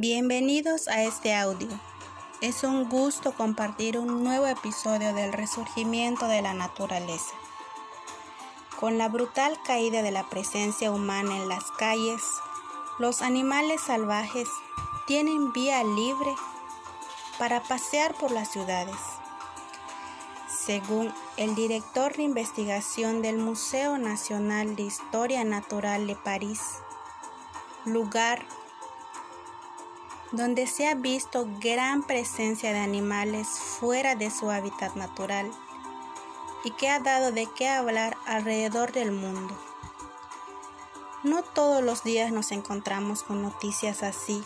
Bienvenidos a este audio. Es un gusto compartir un nuevo episodio del resurgimiento de la naturaleza. Con la brutal caída de la presencia humana en las calles, los animales salvajes tienen vía libre para pasear por las ciudades. Según el director de investigación del Museo Nacional de Historia Natural de París, lugar donde se ha visto gran presencia de animales fuera de su hábitat natural y que ha dado de qué hablar alrededor del mundo. No todos los días nos encontramos con noticias así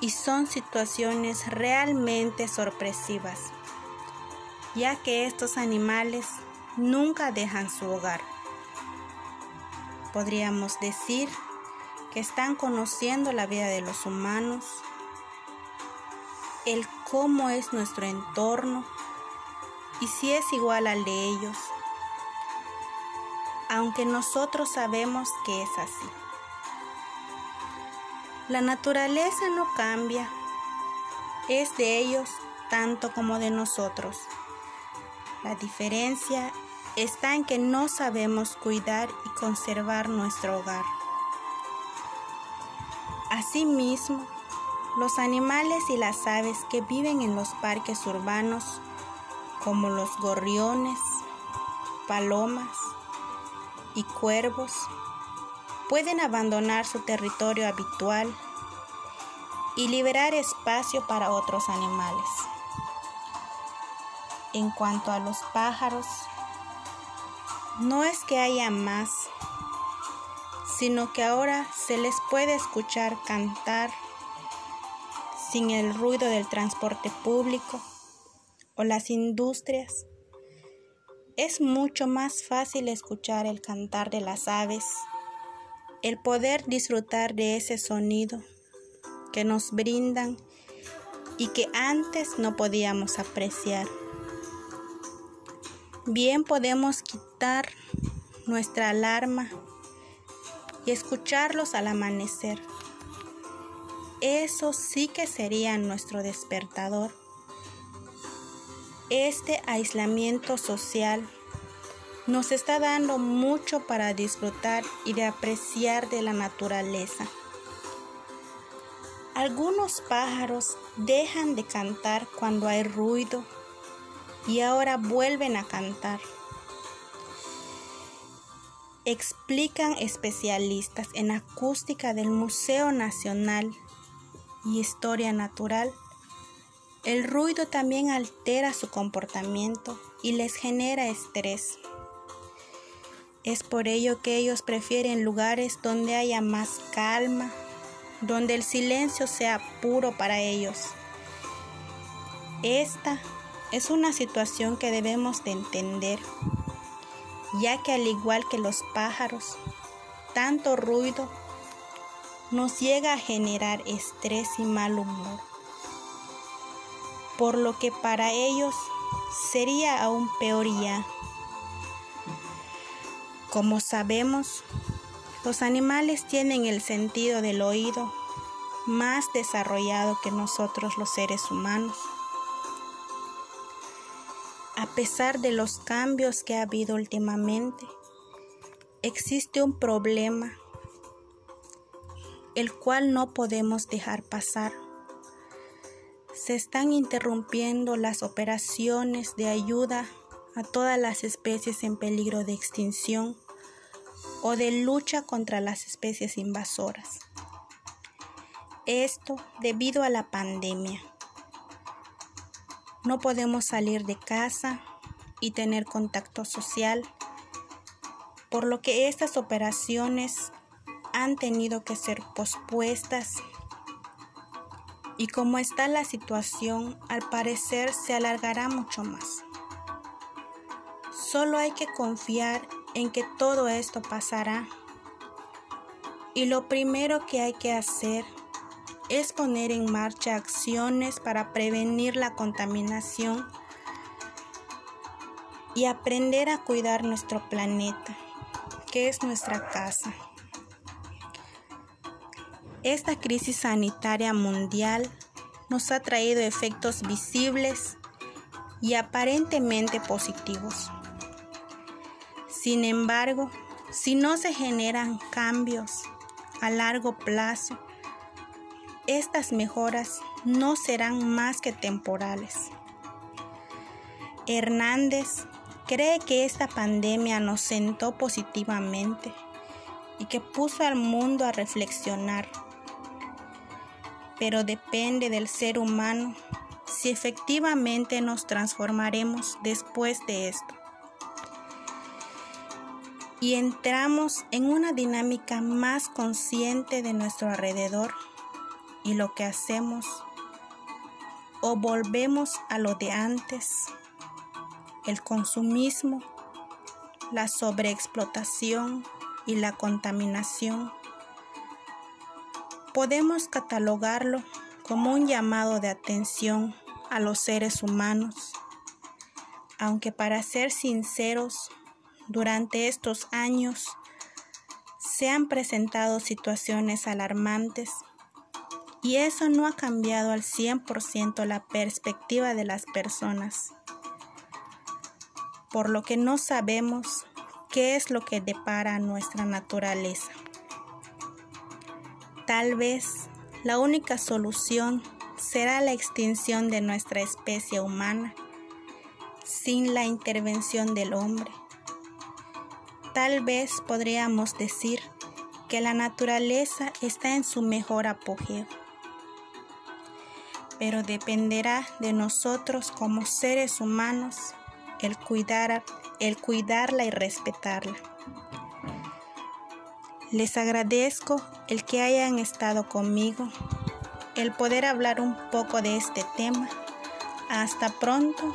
y son situaciones realmente sorpresivas, ya que estos animales nunca dejan su hogar. Podríamos decir están conociendo la vida de los humanos, el cómo es nuestro entorno y si es igual al de ellos, aunque nosotros sabemos que es así. La naturaleza no cambia, es de ellos tanto como de nosotros. La diferencia está en que no sabemos cuidar y conservar nuestro hogar. Asimismo, los animales y las aves que viven en los parques urbanos, como los gorriones, palomas y cuervos, pueden abandonar su territorio habitual y liberar espacio para otros animales. En cuanto a los pájaros, no es que haya más sino que ahora se les puede escuchar cantar sin el ruido del transporte público o las industrias. Es mucho más fácil escuchar el cantar de las aves, el poder disfrutar de ese sonido que nos brindan y que antes no podíamos apreciar. Bien podemos quitar nuestra alarma y escucharlos al amanecer. Eso sí que sería nuestro despertador. Este aislamiento social nos está dando mucho para disfrutar y de apreciar de la naturaleza. Algunos pájaros dejan de cantar cuando hay ruido y ahora vuelven a cantar explican especialistas en acústica del Museo Nacional y Historia Natural. El ruido también altera su comportamiento y les genera estrés. Es por ello que ellos prefieren lugares donde haya más calma, donde el silencio sea puro para ellos. Esta es una situación que debemos de entender ya que al igual que los pájaros, tanto ruido nos llega a generar estrés y mal humor, por lo que para ellos sería aún peor ya. Como sabemos, los animales tienen el sentido del oído más desarrollado que nosotros los seres humanos. A pesar de los cambios que ha habido últimamente, existe un problema el cual no podemos dejar pasar. Se están interrumpiendo las operaciones de ayuda a todas las especies en peligro de extinción o de lucha contra las especies invasoras. Esto debido a la pandemia. No podemos salir de casa y tener contacto social, por lo que estas operaciones han tenido que ser pospuestas y como está la situación, al parecer se alargará mucho más. Solo hay que confiar en que todo esto pasará. Y lo primero que hay que hacer es poner en marcha acciones para prevenir la contaminación y aprender a cuidar nuestro planeta, que es nuestra casa. esta crisis sanitaria mundial nos ha traído efectos visibles y aparentemente positivos. Sin embargo, si no se generan cambios a largo plazo, estas mejoras no serán más que temporales. Hernández cree que esta pandemia nos sentó positivamente y que puso al mundo a reflexionar. Pero depende del ser humano si efectivamente nos transformaremos después de esto. Y entramos en una dinámica más consciente de nuestro alrededor y lo que hacemos o volvemos a lo de antes, el consumismo, la sobreexplotación y la contaminación. Podemos catalogarlo como un llamado de atención a los seres humanos, aunque para ser sinceros, durante estos años se han presentado situaciones alarmantes y eso no ha cambiado al 100% la perspectiva de las personas, por lo que no sabemos qué es lo que depara nuestra naturaleza. Tal vez la única solución será la extinción de nuestra especie humana sin la intervención del hombre. Tal vez podríamos decir que la naturaleza está en su mejor apogeo, pero dependerá de nosotros como seres humanos el, el cuidarla y respetarla. Les agradezco el que hayan estado conmigo, el poder hablar un poco de este tema. Hasta pronto